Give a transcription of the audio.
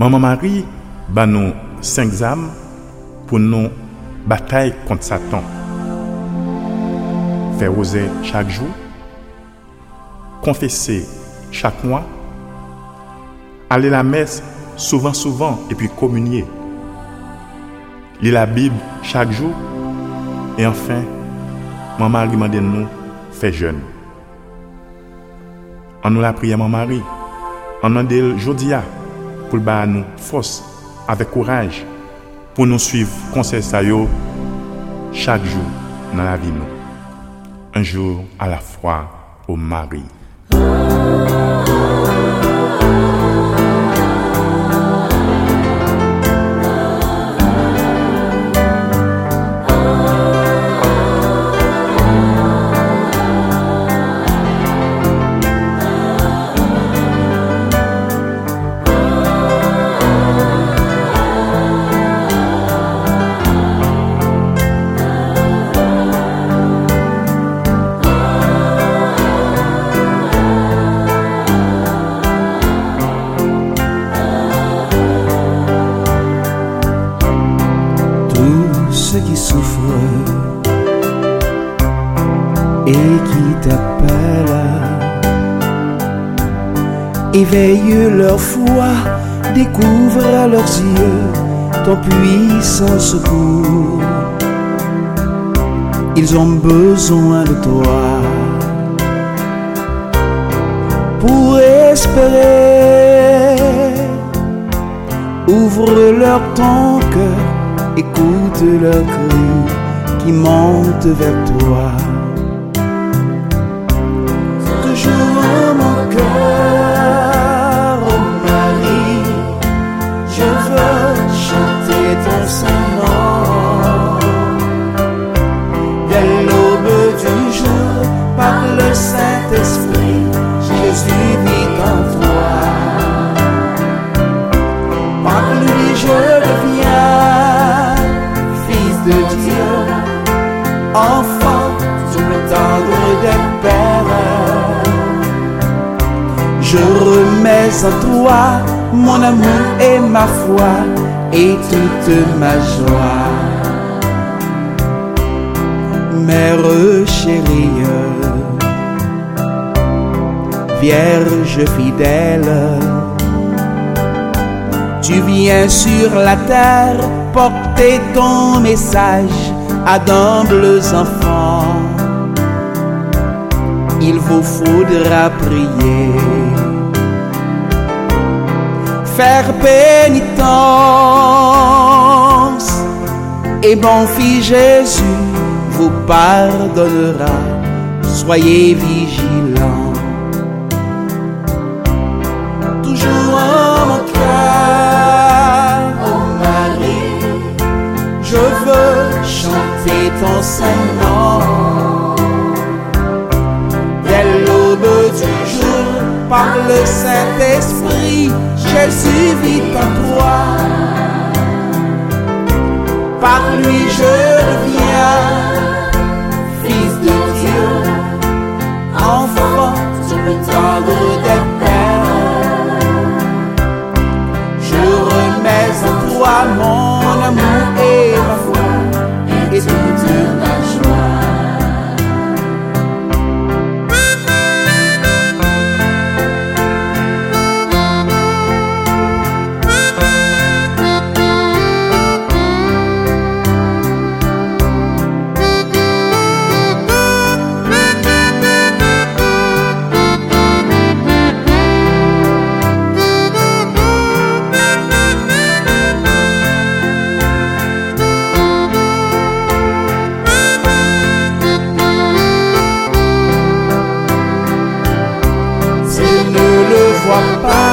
Maman Mari ban nou 5 zam pou nou batay kont Satan. Fè rose chak jou, konfese chak mwa, ale la mes souvan souvan epi komunye. Li la bib chak jou, e anfen, maman Mari manden nou fè jen. An nou la priye maman Mari, an nan del jodia, pour nous force avec courage pour nous suivre conseil ça chaque jour dans la vie nous. Un jour à la fois au mari. Souffrent et qui t'appellent, éveille leur foi, découvre à leurs yeux ton puissant secours. Ils ont besoin de toi pour espérer. Ouvre leur ton cœur, écoute leur cri qui monte vers toi. Sous le tendre des pères. Je remets en toi mon amour et ma foi et toute ma joie. Mère chérie, Vierge fidèle, tu viens sur la terre porter ton message à d'humbles enfants. Il vous faudra prier, faire pénitence, et mon fils Jésus vous pardonnera. Soyez vigilants. Toujours en je veux chanter ton Saint-Nom. Dès l'aube du jour, par le Saint-Esprit, Jésus vit en toi. Par lui je deviens fils de Dieu, enfant sous le tendre des pères. Je remets en toi mon le vois